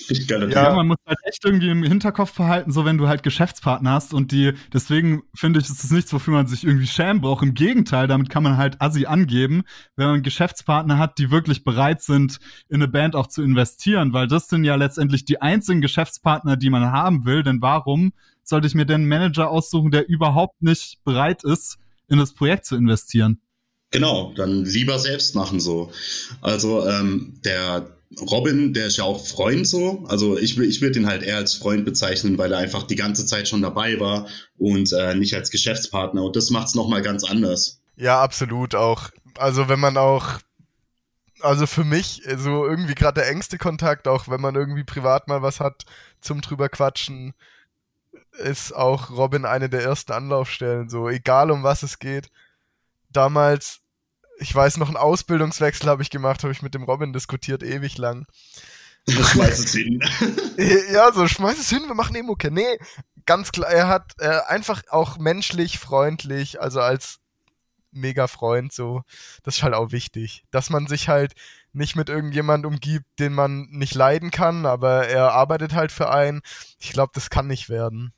Richtig geiler Ja, Typ. man muss halt echt irgendwie im Hinterkopf behalten, so wenn du halt Geschäftspartner hast und die, deswegen finde ich, ist es nichts, wofür man sich irgendwie schämen braucht. Im Gegenteil, damit kann man halt Assi angeben, wenn man Geschäftspartner hat, die wirklich bereit sind, in eine Band auch zu investieren, weil das sind ja letztendlich die einzigen Geschäftspartner, die man haben will, denn warum sollte ich mir denn einen Manager aussuchen, der überhaupt nicht bereit ist, in das Projekt zu investieren? Genau, dann lieber selbst machen so. Also ähm, der Robin, der ist ja auch Freund so. Also ich, ich würde ihn halt eher als Freund bezeichnen, weil er einfach die ganze Zeit schon dabei war und äh, nicht als Geschäftspartner. Und das macht es nochmal ganz anders. Ja, absolut auch. Also wenn man auch, also für mich so irgendwie gerade der engste Kontakt, auch wenn man irgendwie privat mal was hat zum drüber quatschen, ist auch Robin eine der ersten Anlaufstellen, so egal um was es geht. Damals, ich weiß noch, einen Ausbildungswechsel habe ich gemacht, habe ich mit dem Robin diskutiert, ewig lang. Schmeiß es hin. Ja, so schmeiß es hin, wir machen Emo-Care. Nee, ganz klar, er hat äh, einfach auch menschlich, freundlich, also als mega Freund so. Das ist halt auch wichtig, dass man sich halt nicht mit irgendjemand umgibt, den man nicht leiden kann, aber er arbeitet halt für einen. Ich glaube, das kann nicht werden.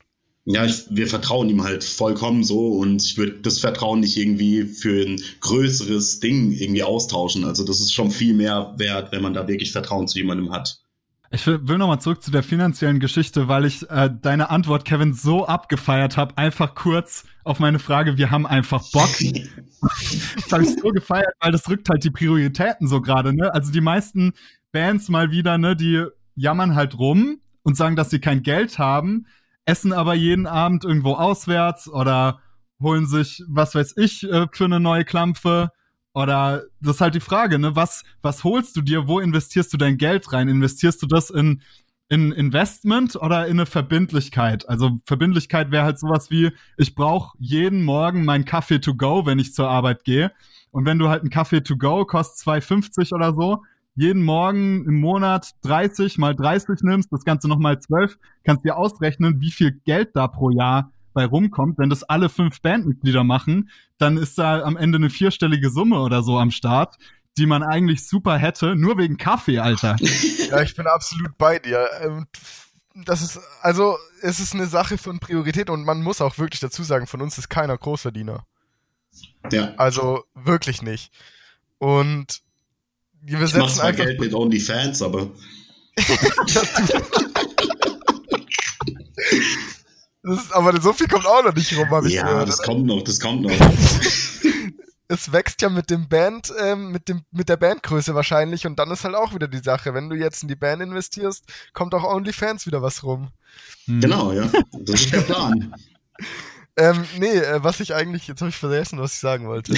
Ja, ich, wir vertrauen ihm halt vollkommen so und ich würde das Vertrauen nicht irgendwie für ein größeres Ding irgendwie austauschen. Also das ist schon viel mehr wert, wenn man da wirklich Vertrauen zu jemandem hat. Ich will, will nochmal zurück zu der finanziellen Geschichte, weil ich äh, deine Antwort, Kevin, so abgefeiert habe. Einfach kurz auf meine Frage, wir haben einfach Bock. Das habe ich so gefeiert, weil das rückt halt die Prioritäten so gerade, ne? Also die meisten Bands mal wieder, ne, die jammern halt rum und sagen, dass sie kein Geld haben, essen aber jeden Abend irgendwo auswärts oder holen sich, was weiß ich, äh, für eine neue Klampfe Oder das ist halt die Frage, ne? Was, was holst du dir? Wo investierst du dein Geld rein? Investierst du das in, in Investment oder in eine Verbindlichkeit? Also Verbindlichkeit wäre halt sowas wie, ich brauche jeden Morgen meinen Kaffee to go, wenn ich zur Arbeit gehe. Und wenn du halt einen Kaffee to go, kostet 2,50 oder so, jeden Morgen im Monat 30 mal 30 nimmst, das Ganze nochmal 12, kannst dir ausrechnen, wie viel Geld da pro Jahr bei rumkommt. Wenn das alle fünf Bandmitglieder machen, dann ist da am Ende eine vierstellige Summe oder so am Start, die man eigentlich super hätte, nur wegen Kaffee, Alter. Ja, ich bin absolut bei dir. Ähm, das ist, also, es ist eine Sache von Priorität und man muss auch wirklich dazu sagen, von uns ist keiner Großverdiener. Ja. Also, wirklich nicht. Und wir ich setzen einfach. Geld mit OnlyFans, aber. ist, aber so viel kommt auch noch nicht rum, habe ich Ja, gehört, das oder? kommt noch, das kommt noch. es wächst ja mit dem Band, ähm, mit dem, mit der Bandgröße wahrscheinlich und dann ist halt auch wieder die Sache. Wenn du jetzt in die Band investierst, kommt auch OnlyFans wieder was rum. Hm. Genau, ja. Das ist der Plan. ähm, nee, äh, was ich eigentlich, jetzt habe ich vergessen, was ich sagen wollte.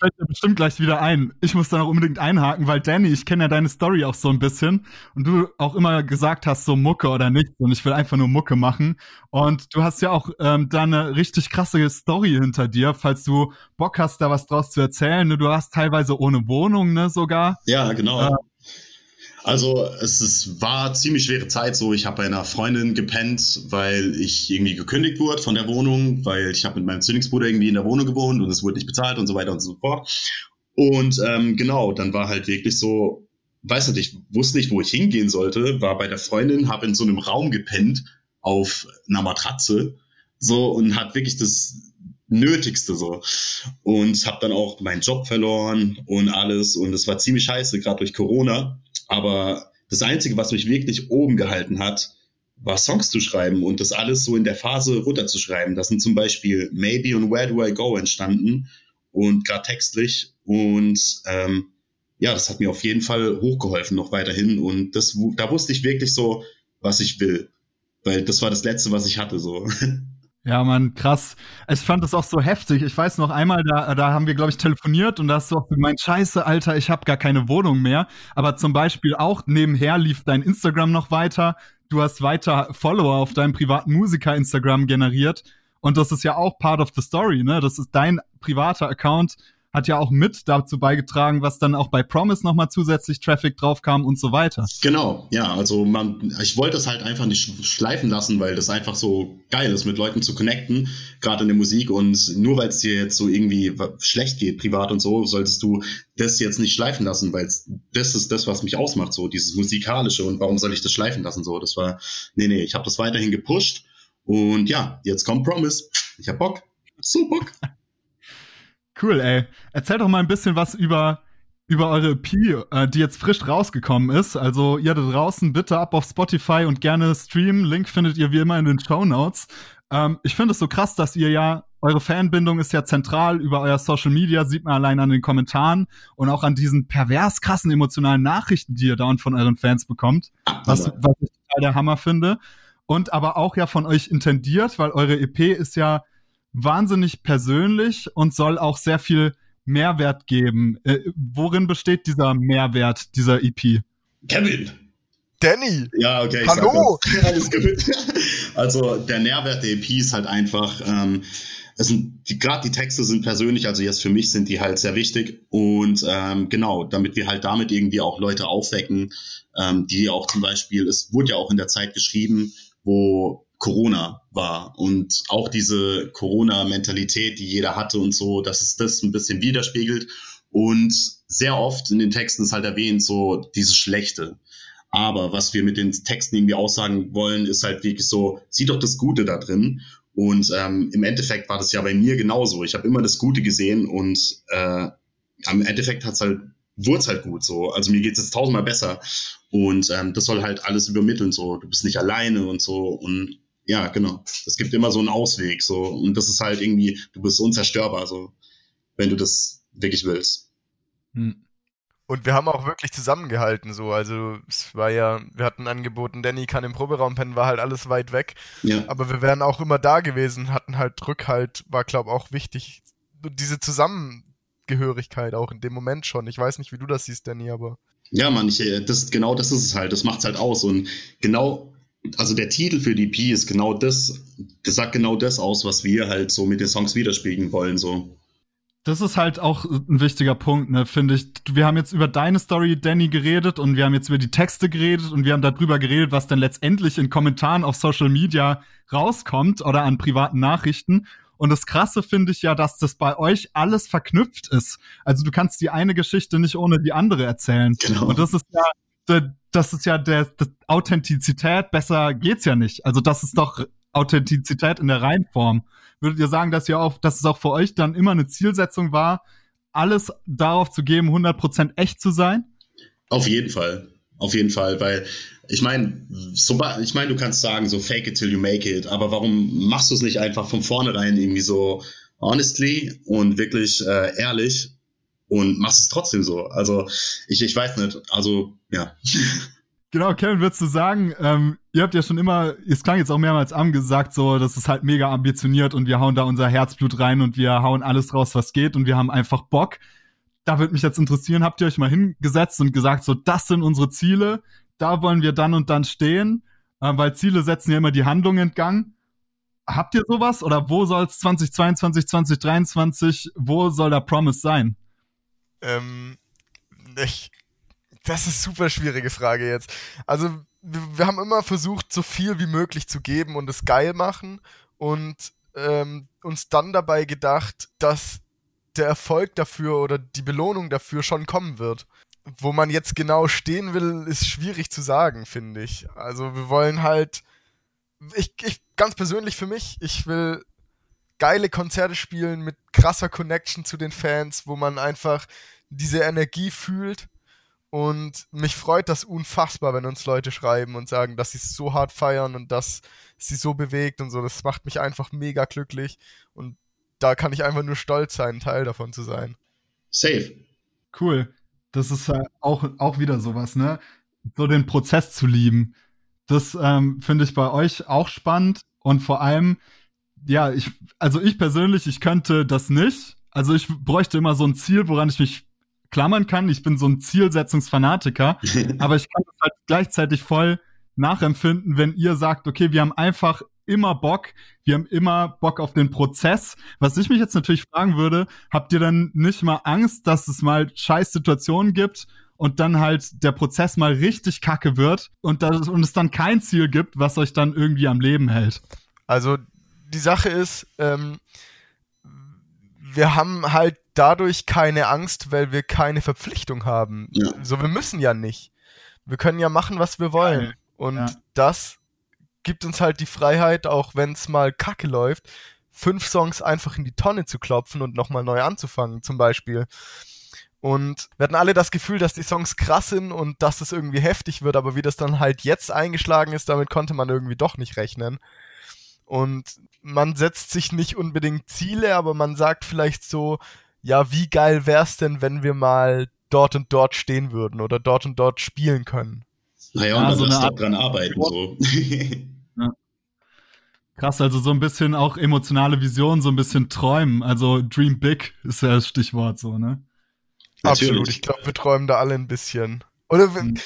Fällt mir bestimmt gleich wieder ein. Ich muss da noch unbedingt einhaken, weil Danny, ich kenne ja deine Story auch so ein bisschen und du auch immer gesagt hast, so Mucke oder nicht und ich will einfach nur Mucke machen. Und du hast ja auch ähm, da eine richtig krasse Story hinter dir, falls du Bock hast, da was draus zu erzählen. Du hast teilweise ohne Wohnung, ne, sogar. Ja, genau. Äh, also es ist, war ziemlich schwere Zeit so. Ich habe bei einer Freundin gepennt, weil ich irgendwie gekündigt wurde von der Wohnung, weil ich habe mit meinem Zwillingsbruder irgendwie in der Wohnung gewohnt und es wurde nicht bezahlt und so weiter und so fort. Und ähm, genau, dann war halt wirklich so, weiß nicht, ich wusste nicht, wo ich hingehen sollte, war bei der Freundin, habe in so einem Raum gepennt auf einer Matratze so und hat wirklich das Nötigste so. Und habe dann auch meinen Job verloren und alles. Und es war ziemlich scheiße, gerade durch Corona. Aber das Einzige, was mich wirklich oben gehalten hat, war Songs zu schreiben und das alles so in der Phase runterzuschreiben. Das sind zum Beispiel Maybe und Where Do I Go entstanden und gerade textlich. Und ähm, ja, das hat mir auf jeden Fall hochgeholfen noch weiterhin. Und das, da wusste ich wirklich so, was ich will. Weil das war das Letzte, was ich hatte. So. Ja, Mann, krass. Ich fand das auch so heftig. Ich weiß noch einmal, da, da haben wir, glaube ich, telefoniert und da hast du auch gemeint, scheiße, Alter, ich habe gar keine Wohnung mehr. Aber zum Beispiel auch nebenher lief dein Instagram noch weiter. Du hast weiter Follower auf deinem privaten Musiker-Instagram generiert. Und das ist ja auch part of the story, ne? Das ist dein privater Account, hat ja auch mit dazu beigetragen, was dann auch bei Promise nochmal zusätzlich Traffic draufkam und so weiter. Genau, ja, also man, ich wollte es halt einfach nicht schleifen lassen, weil das einfach so geil ist, mit Leuten zu connecten, gerade in der Musik. Und nur weil es dir jetzt so irgendwie schlecht geht, privat und so, solltest du das jetzt nicht schleifen lassen, weil das ist das, was mich ausmacht, so dieses musikalische. Und warum soll ich das schleifen lassen, so, das war, nee, nee, ich habe das weiterhin gepusht. Und ja, jetzt kommt Promise, ich hab Bock, so Bock. Cool, ey. Erzähl doch mal ein bisschen was über, über eure EP, äh, die jetzt frisch rausgekommen ist. Also ihr da draußen bitte ab auf Spotify und gerne streamen. Link findet ihr wie immer in den Show Notes. Ähm, ich finde es so krass, dass ihr ja, eure Fanbindung ist ja zentral über euer Social Media, sieht man allein an den Kommentaren und auch an diesen pervers krassen emotionalen Nachrichten, die ihr dauernd von euren Fans bekommt. Was, was ich total der Hammer finde. Und aber auch ja von euch intendiert, weil eure EP ist ja wahnsinnig persönlich und soll auch sehr viel Mehrwert geben. Äh, worin besteht dieser Mehrwert dieser EP? Kevin. Danny. Ja, okay. Hallo. Alles gut. Also der Nährwert der EP ist halt einfach, ähm, es sind die, gerade die Texte sind persönlich, also jetzt für mich sind die halt sehr wichtig und ähm, genau, damit wir halt damit irgendwie auch Leute aufwecken, ähm, die auch zum Beispiel, es wurde ja auch in der Zeit geschrieben, wo Corona war und auch diese Corona-Mentalität, die jeder hatte und so, dass es das ein bisschen widerspiegelt. Und sehr oft in den Texten ist halt erwähnt, so dieses Schlechte. Aber was wir mit den Texten irgendwie aussagen wollen, ist halt wirklich so, sieh doch das Gute da drin. Und ähm, im Endeffekt war das ja bei mir genauso. Ich habe immer das Gute gesehen und äh, am Endeffekt hat's halt, wurde es halt gut so. Also mir geht es jetzt tausendmal besser. Und ähm, das soll halt alles übermitteln, so, du bist nicht alleine und so. Und ja, genau. Es gibt immer so einen Ausweg, so. Und das ist halt irgendwie, du bist unzerstörbar, so, wenn du das wirklich willst. Hm. Und wir haben auch wirklich zusammengehalten, so. Also, es war ja, wir hatten angeboten, Danny kann im Proberaum pennen, war halt alles weit weg. Ja. Aber wir wären auch immer da gewesen, hatten halt Rückhalt, war, glaube auch wichtig, diese Zusammengehörigkeit auch in dem Moment schon. Ich weiß nicht, wie du das siehst, Danny, aber. Ja, Mann, ich, äh, das, genau das ist es halt. Das macht es halt aus. Und genau, also der Titel für die EP ist genau das, das sagt genau das aus, was wir halt so mit den Songs widerspiegeln wollen. So. Das ist halt auch ein wichtiger Punkt, ne, finde ich. Wir haben jetzt über deine Story, Danny, geredet und wir haben jetzt über die Texte geredet und wir haben darüber geredet, was dann letztendlich in Kommentaren auf Social Media rauskommt oder an privaten Nachrichten. Und das Krasse finde ich ja, dass das bei euch alles verknüpft ist. Also du kannst die eine Geschichte nicht ohne die andere erzählen. Genau. Und das ist ja, das ist ja der, der Authentizität. Besser geht's ja nicht. Also das ist doch Authentizität in der Reinform. Würdet ihr sagen, dass ihr auch, dass es auch für euch dann immer eine Zielsetzung war, alles darauf zu geben, 100% echt zu sein? Auf jeden Fall. Auf jeden Fall, weil ich meine, so, ich meine, du kannst sagen, so fake it till you make it, aber warum machst du es nicht einfach von vornherein irgendwie so honestly und wirklich äh, ehrlich und machst es trotzdem so? Also, ich, ich weiß nicht, also, ja. Genau, Kevin, würdest du sagen, ähm, ihr habt ja schon immer, es klang jetzt auch mehrmals angesagt, so, das ist halt mega ambitioniert und wir hauen da unser Herzblut rein und wir hauen alles raus, was geht und wir haben einfach Bock. Da würde mich jetzt interessieren, habt ihr euch mal hingesetzt und gesagt, so, das sind unsere Ziele, da wollen wir dann und dann stehen, äh, weil Ziele setzen ja immer die Handlung in Gang. Habt ihr sowas oder wo soll es 2022, 2023, wo soll der Promise sein? Ähm, ich, das ist super schwierige Frage jetzt. Also, wir, wir, haben immer versucht, so viel wie möglich zu geben und es geil machen und ähm, uns dann dabei gedacht, dass der Erfolg dafür oder die Belohnung dafür schon kommen wird. Wo man jetzt genau stehen will, ist schwierig zu sagen, finde ich. Also wir wollen halt, ich, ich ganz persönlich für mich, ich will geile Konzerte spielen mit krasser Connection zu den Fans, wo man einfach diese Energie fühlt und mich freut das unfassbar, wenn uns Leute schreiben und sagen, dass sie es so hart feiern und dass sie so bewegt und so. Das macht mich einfach mega glücklich. Und da kann ich einfach nur stolz sein, Teil davon zu sein. Safe. Cool. Das ist äh, auch, auch wieder sowas, ne? So den Prozess zu lieben. Das ähm, finde ich bei euch auch spannend. Und vor allem, ja, ich, also ich persönlich, ich könnte das nicht. Also ich bräuchte immer so ein Ziel, woran ich mich klammern kann. Ich bin so ein Zielsetzungsfanatiker, aber ich kann das halt gleichzeitig voll nachempfinden, wenn ihr sagt, okay, wir haben einfach immer Bock, wir haben immer Bock auf den Prozess. Was ich mich jetzt natürlich fragen würde, habt ihr dann nicht mal Angst, dass es mal scheiß Situationen gibt und dann halt der Prozess mal richtig kacke wird und, das, und es dann kein Ziel gibt, was euch dann irgendwie am Leben hält? Also die Sache ist, ähm, wir haben halt dadurch keine Angst, weil wir keine Verpflichtung haben. Ja. So, wir müssen ja nicht. Wir können ja machen, was wir wollen. Ja. Und ja. das gibt uns halt die Freiheit, auch wenn es mal kacke läuft, fünf Songs einfach in die Tonne zu klopfen und nochmal neu anzufangen, zum Beispiel. Und wir hatten alle das Gefühl, dass die Songs krass sind und dass es irgendwie heftig wird, aber wie das dann halt jetzt eingeschlagen ist, damit konnte man irgendwie doch nicht rechnen. Und man setzt sich nicht unbedingt Ziele, aber man sagt vielleicht so, ja, wie geil wär's denn, wenn wir mal dort und dort stehen würden oder dort und dort spielen können. Naja, und ja, so eine dran arbeiten. So. ja. Krass, also so ein bisschen auch emotionale Vision, so ein bisschen träumen. Also Dream Big ist ja das Stichwort so, ne? Absolut, ich glaube, wir träumen da alle ein bisschen. Oder mhm.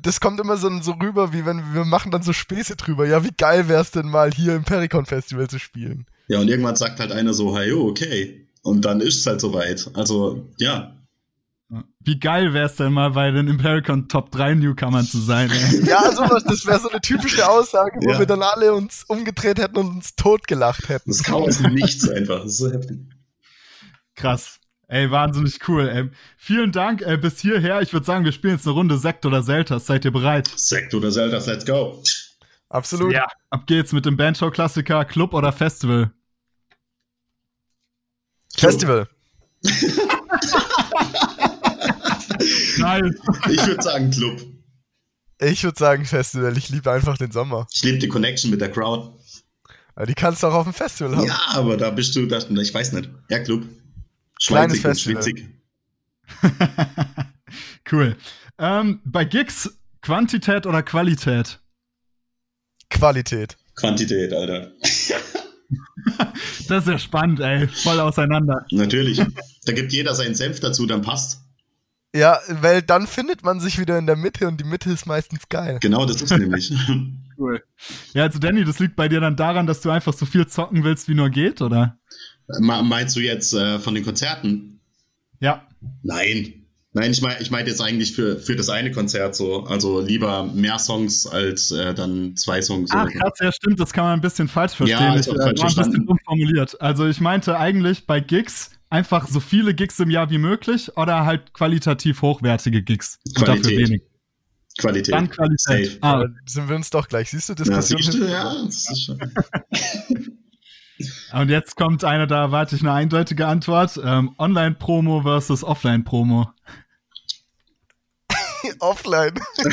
das kommt immer so, so rüber, wie wenn wir machen dann so Späße drüber. Ja, wie geil wär's denn mal hier im Pericon Festival zu spielen? Ja, und irgendwann sagt halt einer so, hey, okay, und dann ist es halt soweit. Also, ja. Wie geil wäre es denn mal bei den Impericon Top 3 Newcomern zu sein? Ey? ja, sowas, das wäre so eine typische Aussage, wo ja. wir dann alle uns umgedreht hätten und uns totgelacht hätten. Das kam aus Nichts einfach. Das ist so heftig. Krass. Ey, wahnsinnig cool. Ey. Vielen Dank äh, bis hierher. Ich würde sagen, wir spielen jetzt eine Runde Sekt oder Selters. Seid ihr bereit? Sekt oder Selters, let's go. Absolut. Ja. Ab geht's mit dem Bandshow-Klassiker Club oder Festival. Festival. Nein. Ich würde sagen Club. Ich würde sagen Festival. Ich liebe einfach den Sommer. Ich liebe die Connection mit der Crowd. Aber die kannst du auch auf dem Festival haben. Ja, aber da bist du, das, ich weiß nicht. Ja, Club. Kleines Festival. cool. Ähm, bei Gigs Quantität oder Qualität? Qualität. Quantität, Alter. Das ist ja spannend, ey. Voll auseinander. Natürlich. Da gibt jeder seinen Senf dazu, dann passt. Ja, weil dann findet man sich wieder in der Mitte und die Mitte ist meistens geil. Genau, das ist nämlich. Cool. Ja, also Danny, das liegt bei dir dann daran, dass du einfach so viel zocken willst, wie nur geht, oder? Meinst du jetzt äh, von den Konzerten? Ja. Nein. Nein, ich meine ich mein jetzt eigentlich für, für das eine Konzert so. Also lieber mehr Songs als äh, dann zwei Songs. Ach, krass, ja, stimmt, das kann man ein bisschen falsch verstehen. Ja, ich ich äh, war ein bisschen dumm formuliert. Also ich meinte eigentlich bei Gigs einfach so viele Gigs im Jahr wie möglich oder halt qualitativ hochwertige Gigs. Und dafür Qualität. wenig. Qualität. Dann Qualität. Safe. Ah, Aber sind wir uns doch gleich. Siehst du, Ja, Diskussion siehst du, ja, das ist schon. und jetzt kommt eine, da erwarte ich eine eindeutige Antwort. Ähm, Online-Promo versus Offline-Promo. Offline.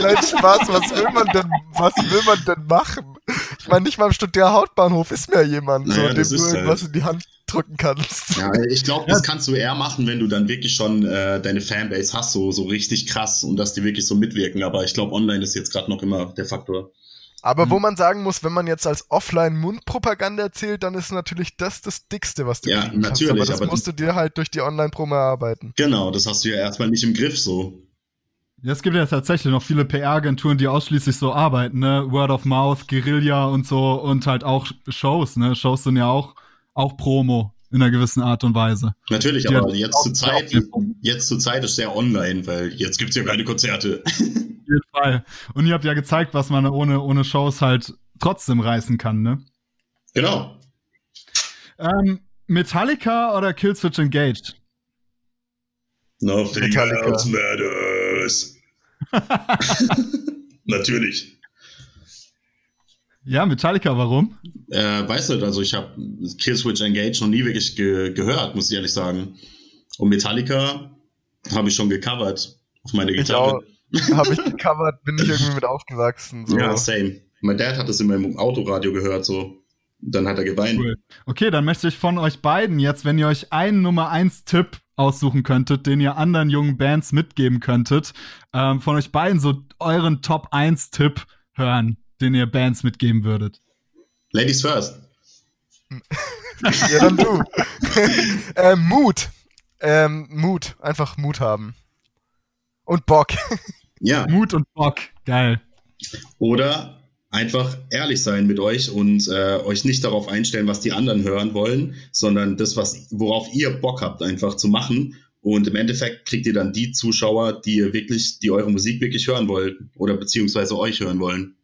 Nein, Spaß, was will man denn, was will man denn machen? Ich meine, nicht mal im Stuttgart Hauptbahnhof ist mehr jemand, Naja, so, dem du irgendwas halt- in die Hand drücken kannst. Ja, ich glaube, das kannst du eher machen, wenn du dann wirklich schon äh, deine Fanbase hast, so, so richtig krass und dass die wirklich so mitwirken. Aber ich glaube, online ist jetzt gerade noch immer der Faktor. Aber Mhm. wo man sagen muss, wenn man jetzt als Offline-Mundpropaganda erzählt, dann ist natürlich das das Dickste, was du Ja, kriegen kannst. natürlich, Aber das aber musst du dir halt durch die Online-Promo erarbeiten. Genau, das hast du ja erstmal nicht im Griff so. Ja, es gibt ja tatsächlich noch viele PR-Agenturen, die ausschließlich so arbeiten, ne? Word of Mouth, Guerilla und so und halt auch Shows, ne? Shows sind ja auch, auch Promo in einer gewissen Art und Weise. Natürlich, Ja, aber jetzt zur Zeit, jetzt zur Zeit ist sehr online, weil jetzt gibt's ja keine Konzerte. Auf jeden Fall. Und ihr habt ja gezeigt, was man ohne, ohne Shows halt trotzdem reißen kann, ne? genau. Ähm, Metallica oder Killswitch Engaged? Nothing Metallica. else matters. Natürlich. Ja, Metallica, warum? Äh, weißt du, also ich habe Killswitch Engage noch nie wirklich ge gehört, muss ich ehrlich sagen. Und Metallica habe ich schon gecovert auf meine Ich Gitarre. auch. Habe ich gecovert, bin ich irgendwie mit aufgewachsen. So. Ja, same. Mein Dad hat es in meinem Autoradio gehört, so. Dann hat er geweint. Cool. Okay, dann möchte ich von euch beiden jetzt, wenn ihr euch einen Nummer 1 Tipp aussuchen könntet, den ihr anderen jungen Bands mitgeben könntet, ähm, von euch beiden so euren Top 1 Tipp hören, den ihr Bands mitgeben würdet. Ladies first. Ja, dann du. ähm, Mut. Ähm, Mut. Einfach Mut haben. Und Bock. Ja. Mut und Bock. Geil. Oder einfach ehrlich sein mit euch und äh, euch nicht darauf einstellen, was die anderen hören wollen, sondern das, was, worauf ihr Bock habt, einfach zu machen. Und im Endeffekt kriegt ihr dann die Zuschauer, die ihr wirklich, die eure Musik wirklich hören wollt oder beziehungsweise euch hören wollen.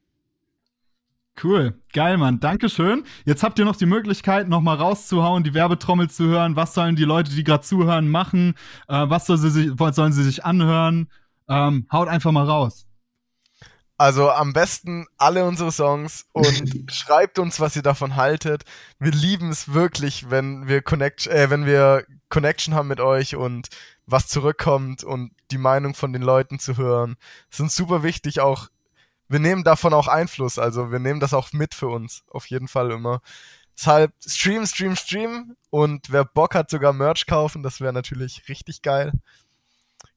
Cool. Geil, Mann. Dankeschön. Jetzt habt ihr noch die Möglichkeit, nochmal rauszuhauen, die Werbetrommel zu hören. Was sollen die Leute, die gerade zuhören, machen? Äh, was soll sie sich, sollen sie sich anhören? Ähm, haut einfach mal raus. Also am besten alle unsere Songs und schreibt uns, was ihr davon haltet. Wir lieben es wirklich, wenn wir Connect äh, wenn wir Connection haben mit euch und was zurückkommt und die Meinung von den Leuten zu hören. Das ist uns super wichtig auch. Wir nehmen davon auch Einfluss, also wir nehmen das auch mit für uns, auf jeden Fall immer. Deshalb Stream, Stream, Stream und wer Bock hat, sogar Merch kaufen, das wäre natürlich richtig geil.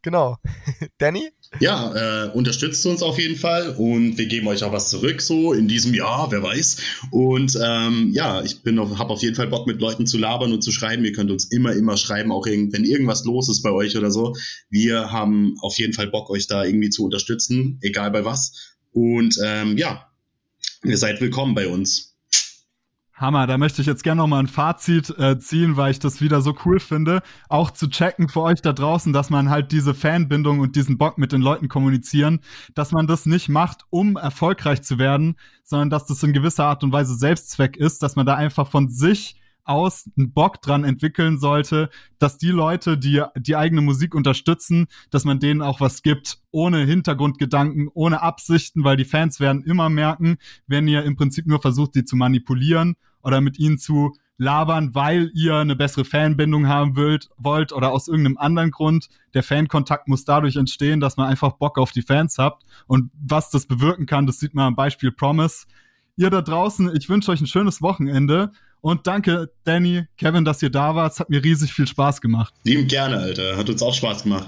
Genau. Danny? Ja, äh, unterstützt uns auf jeden Fall und wir geben euch auch was zurück, so in diesem Jahr, wer weiß. Und ähm, ja, ich bin habe auf jeden Fall Bock mit Leuten zu labern und zu schreiben. Ihr könnt uns immer, immer schreiben, auch wenn irgendwas los ist bei euch oder so. Wir haben auf jeden Fall Bock, euch da irgendwie zu unterstützen, egal bei was. Und ähm, ja, ihr seid willkommen bei uns. Hammer, da möchte ich jetzt gerne noch mal ein Fazit äh, ziehen, weil ich das wieder so cool finde, auch zu checken für euch da draußen, dass man halt diese Fanbindung und diesen Bock mit den Leuten kommunizieren, dass man das nicht macht, um erfolgreich zu werden, sondern dass das in gewisser Art und Weise Selbstzweck ist, dass man da einfach von sich aus einen Bock dran entwickeln sollte, dass die Leute, die die eigene Musik unterstützen, dass man denen auch was gibt, ohne Hintergrundgedanken, ohne Absichten, weil die Fans werden immer merken, wenn ihr im Prinzip nur versucht, sie zu manipulieren oder mit ihnen zu labern, weil ihr eine bessere Fanbindung haben wollt, wollt oder aus irgendeinem anderen Grund. Der Fankontakt muss dadurch entstehen, dass man einfach Bock auf die Fans habt. Und was das bewirken kann, das sieht man am Beispiel Promise. Ihr da draußen, ich wünsche euch ein schönes Wochenende und danke, Danny, Kevin, dass ihr da wart. Es hat mir riesig viel Spaß gemacht. Lieben gerne, Alter. Hat uns auch Spaß gemacht.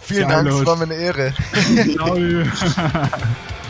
Vielen Dank, es war mir eine Ehre. Ciao.